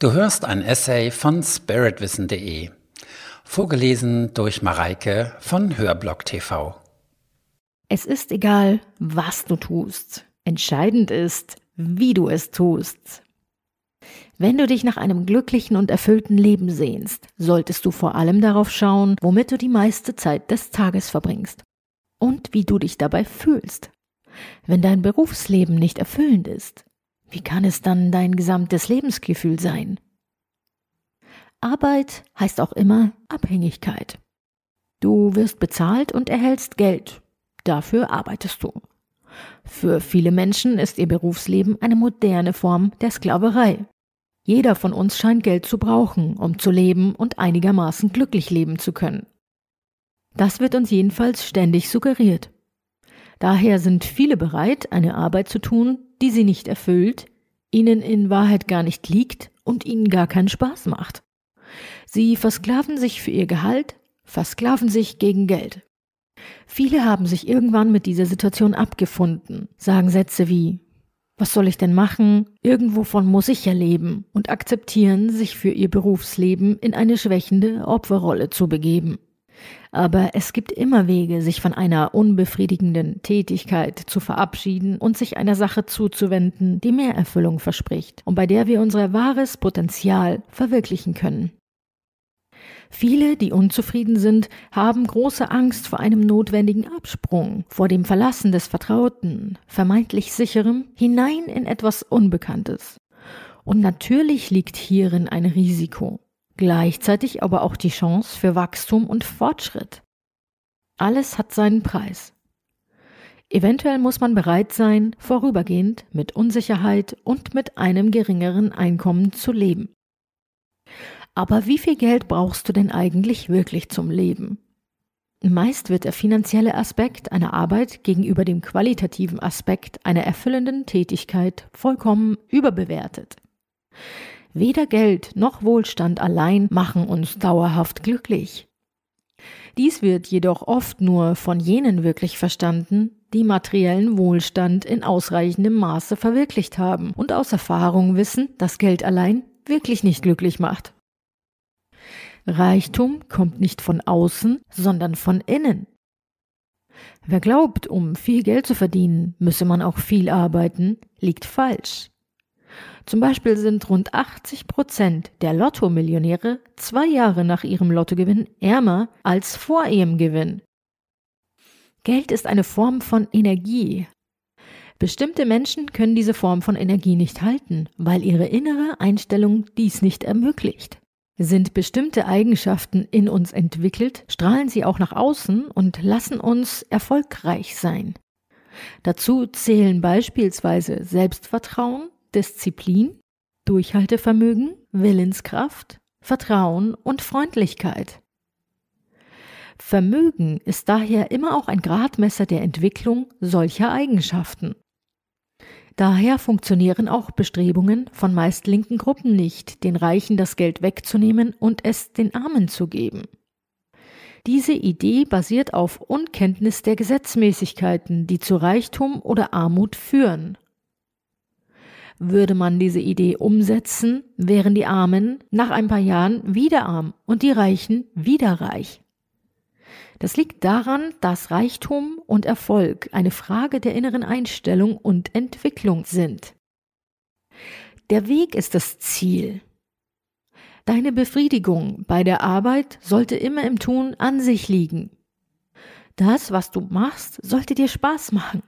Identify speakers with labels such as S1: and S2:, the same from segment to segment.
S1: Du hörst ein Essay von spiritwissen.de, vorgelesen durch Mareike von Hörblock TV.
S2: Es ist egal, was du tust. Entscheidend ist, wie du es tust. Wenn du dich nach einem glücklichen und erfüllten Leben sehnst, solltest du vor allem darauf schauen, womit du die meiste Zeit des Tages verbringst und wie du dich dabei fühlst. Wenn dein Berufsleben nicht erfüllend ist, wie kann es dann dein gesamtes Lebensgefühl sein? Arbeit heißt auch immer Abhängigkeit. Du wirst bezahlt und erhältst Geld. Dafür arbeitest du. Für viele Menschen ist ihr Berufsleben eine moderne Form der Sklaverei. Jeder von uns scheint Geld zu brauchen, um zu leben und einigermaßen glücklich leben zu können. Das wird uns jedenfalls ständig suggeriert. Daher sind viele bereit, eine Arbeit zu tun, die sie nicht erfüllt, ihnen in Wahrheit gar nicht liegt und ihnen gar keinen Spaß macht. Sie versklaven sich für ihr Gehalt, versklaven sich gegen Geld. Viele haben sich irgendwann mit dieser Situation abgefunden, sagen Sätze wie Was soll ich denn machen? Irgendwovon muss ich ja leben und akzeptieren, sich für ihr Berufsleben in eine schwächende Opferrolle zu begeben. Aber es gibt immer Wege, sich von einer unbefriedigenden Tätigkeit zu verabschieden und sich einer Sache zuzuwenden, die mehr Erfüllung verspricht und bei der wir unser wahres Potenzial verwirklichen können. Viele, die unzufrieden sind, haben große Angst vor einem notwendigen Absprung, vor dem Verlassen des Vertrauten, vermeintlich sicherem, hinein in etwas Unbekanntes. Und natürlich liegt hierin ein Risiko gleichzeitig aber auch die Chance für Wachstum und Fortschritt. Alles hat seinen Preis. Eventuell muss man bereit sein, vorübergehend mit Unsicherheit und mit einem geringeren Einkommen zu leben. Aber wie viel Geld brauchst du denn eigentlich wirklich zum Leben? Meist wird der finanzielle Aspekt einer Arbeit gegenüber dem qualitativen Aspekt einer erfüllenden Tätigkeit vollkommen überbewertet. Weder Geld noch Wohlstand allein machen uns dauerhaft glücklich. Dies wird jedoch oft nur von jenen wirklich verstanden, die materiellen Wohlstand in ausreichendem Maße verwirklicht haben und aus Erfahrung wissen, dass Geld allein wirklich nicht glücklich macht. Reichtum kommt nicht von außen, sondern von innen. Wer glaubt, um viel Geld zu verdienen, müsse man auch viel arbeiten, liegt falsch. Zum Beispiel sind rund 80 Prozent der Lotto-Millionäre zwei Jahre nach ihrem Lottogewinn ärmer als vor ihrem Gewinn. Geld ist eine Form von Energie. Bestimmte Menschen können diese Form von Energie nicht halten, weil ihre innere Einstellung dies nicht ermöglicht. Sind bestimmte Eigenschaften in uns entwickelt, strahlen sie auch nach außen und lassen uns erfolgreich sein. Dazu zählen beispielsweise Selbstvertrauen, Disziplin, Durchhaltevermögen, Willenskraft, Vertrauen und Freundlichkeit. Vermögen ist daher immer auch ein Gradmesser der Entwicklung solcher Eigenschaften. Daher funktionieren auch Bestrebungen von meist linken Gruppen nicht, den Reichen das Geld wegzunehmen und es den Armen zu geben. Diese Idee basiert auf Unkenntnis der Gesetzmäßigkeiten, die zu Reichtum oder Armut führen würde man diese Idee umsetzen, wären die Armen nach ein paar Jahren wieder arm und die Reichen wieder reich. Das liegt daran, dass Reichtum und Erfolg eine Frage der inneren Einstellung und Entwicklung sind. Der Weg ist das Ziel. Deine Befriedigung bei der Arbeit sollte immer im Tun an sich liegen. Das, was du machst, sollte dir Spaß machen.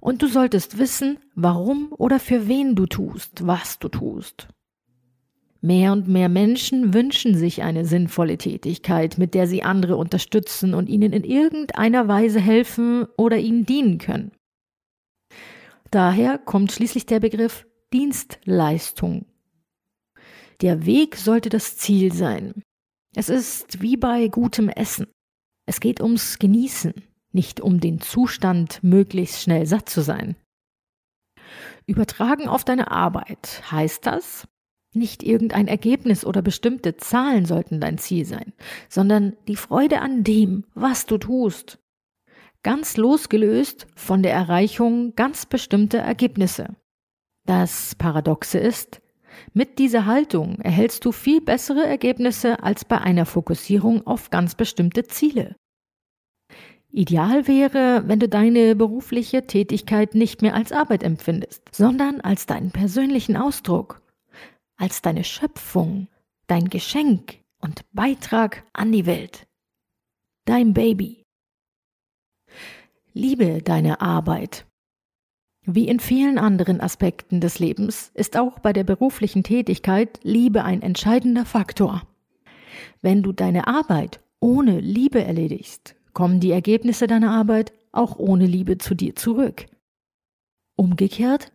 S2: Und du solltest wissen, warum oder für wen du tust, was du tust. Mehr und mehr Menschen wünschen sich eine sinnvolle Tätigkeit, mit der sie andere unterstützen und ihnen in irgendeiner Weise helfen oder ihnen dienen können. Daher kommt schließlich der Begriff Dienstleistung. Der Weg sollte das Ziel sein. Es ist wie bei gutem Essen. Es geht ums Genießen nicht um den Zustand, möglichst schnell satt zu sein. Übertragen auf deine Arbeit heißt das, nicht irgendein Ergebnis oder bestimmte Zahlen sollten dein Ziel sein, sondern die Freude an dem, was du tust. Ganz losgelöst von der Erreichung ganz bestimmter Ergebnisse. Das Paradoxe ist, Mit dieser Haltung erhältst du viel bessere Ergebnisse als bei einer Fokussierung auf ganz bestimmte Ziele. Ideal wäre, wenn du deine berufliche Tätigkeit nicht mehr als Arbeit empfindest, sondern als deinen persönlichen Ausdruck, als deine Schöpfung, dein Geschenk und Beitrag an die Welt. Dein Baby. Liebe deine Arbeit. Wie in vielen anderen Aspekten des Lebens ist auch bei der beruflichen Tätigkeit Liebe ein entscheidender Faktor. Wenn du deine Arbeit ohne Liebe erledigst, kommen die Ergebnisse deiner Arbeit auch ohne Liebe zu dir zurück. Umgekehrt,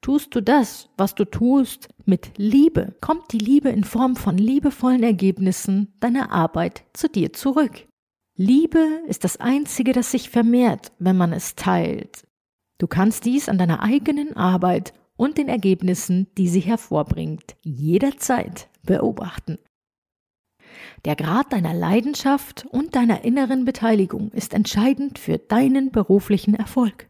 S2: tust du das, was du tust, mit Liebe, kommt die Liebe in Form von liebevollen Ergebnissen deiner Arbeit zu dir zurück. Liebe ist das Einzige, das sich vermehrt, wenn man es teilt. Du kannst dies an deiner eigenen Arbeit und den Ergebnissen, die sie hervorbringt, jederzeit beobachten. Der Grad deiner Leidenschaft und deiner inneren Beteiligung ist entscheidend für deinen beruflichen Erfolg.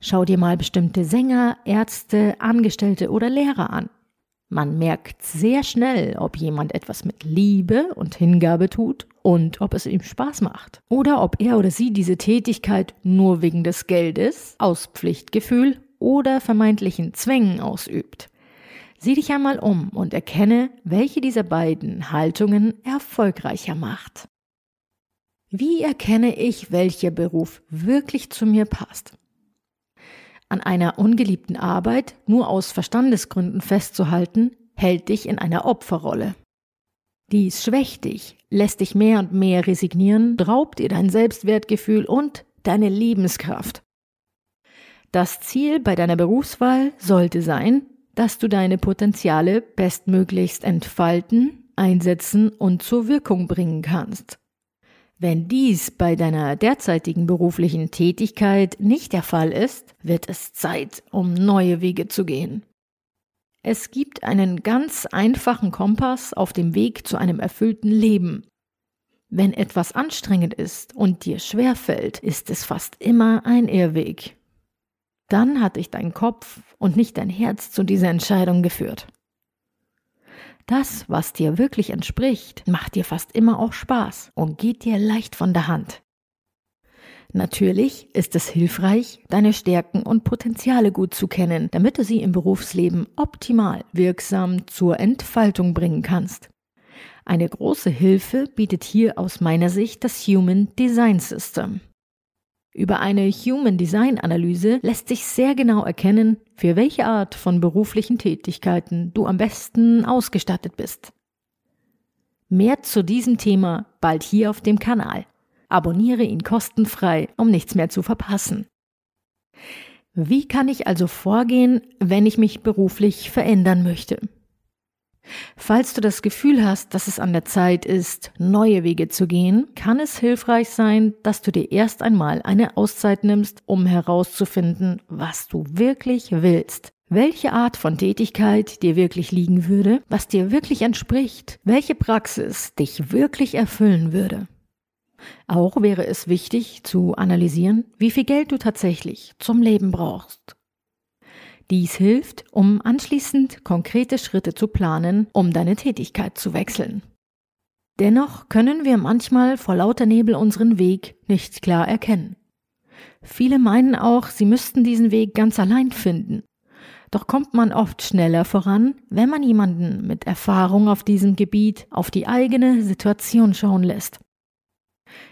S2: Schau dir mal bestimmte Sänger, Ärzte, Angestellte oder Lehrer an. Man merkt sehr schnell, ob jemand etwas mit Liebe und Hingabe tut und ob es ihm Spaß macht. Oder ob er oder sie diese Tätigkeit nur wegen des Geldes, aus Pflichtgefühl oder vermeintlichen Zwängen ausübt. Sieh dich einmal um und erkenne, welche dieser beiden Haltungen erfolgreicher macht. Wie erkenne ich, welcher Beruf wirklich zu mir passt? An einer ungeliebten Arbeit nur aus Verstandesgründen festzuhalten, hält dich in einer Opferrolle. Dies schwächt dich, lässt dich mehr und mehr resignieren, raubt dir dein Selbstwertgefühl und deine Lebenskraft. Das Ziel bei deiner Berufswahl sollte sein, dass du deine Potenziale bestmöglichst entfalten, einsetzen und zur Wirkung bringen kannst. Wenn dies bei deiner derzeitigen beruflichen Tätigkeit nicht der Fall ist, wird es Zeit, um neue Wege zu gehen. Es gibt einen ganz einfachen Kompass auf dem Weg zu einem erfüllten Leben. Wenn etwas anstrengend ist und dir schwerfällt, ist es fast immer ein Irrweg dann hat dich dein Kopf und nicht dein Herz zu dieser Entscheidung geführt. Das, was dir wirklich entspricht, macht dir fast immer auch Spaß und geht dir leicht von der Hand. Natürlich ist es hilfreich, deine Stärken und Potenziale gut zu kennen, damit du sie im Berufsleben optimal wirksam zur Entfaltung bringen kannst. Eine große Hilfe bietet hier aus meiner Sicht das Human Design System. Über eine Human Design Analyse lässt sich sehr genau erkennen, für welche Art von beruflichen Tätigkeiten du am besten ausgestattet bist. Mehr zu diesem Thema bald hier auf dem Kanal. Abonniere ihn kostenfrei, um nichts mehr zu verpassen. Wie kann ich also vorgehen, wenn ich mich beruflich verändern möchte? Falls du das Gefühl hast, dass es an der Zeit ist, neue Wege zu gehen, kann es hilfreich sein, dass du dir erst einmal eine Auszeit nimmst, um herauszufinden, was du wirklich willst. Welche Art von Tätigkeit dir wirklich liegen würde, was dir wirklich entspricht, welche Praxis dich wirklich erfüllen würde. Auch wäre es wichtig zu analysieren, wie viel Geld du tatsächlich zum Leben brauchst. Dies hilft, um anschließend konkrete Schritte zu planen, um deine Tätigkeit zu wechseln. Dennoch können wir manchmal vor lauter Nebel unseren Weg nicht klar erkennen. Viele meinen auch, sie müssten diesen Weg ganz allein finden. Doch kommt man oft schneller voran, wenn man jemanden mit Erfahrung auf diesem Gebiet auf die eigene Situation schauen lässt.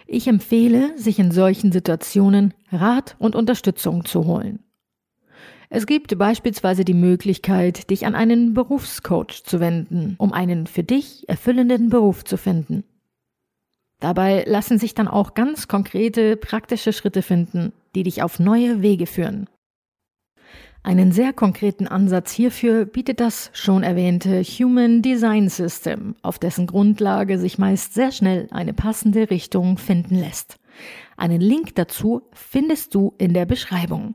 S2: Ich empfehle, sich in solchen Situationen Rat und Unterstützung zu holen. Es gibt beispielsweise die Möglichkeit, dich an einen Berufscoach zu wenden, um einen für dich erfüllenden Beruf zu finden. Dabei lassen sich dann auch ganz konkrete, praktische Schritte finden, die dich auf neue Wege führen. Einen sehr konkreten Ansatz hierfür bietet das schon erwähnte Human Design System, auf dessen Grundlage sich meist sehr schnell eine passende Richtung finden lässt. Einen Link dazu findest du in der Beschreibung.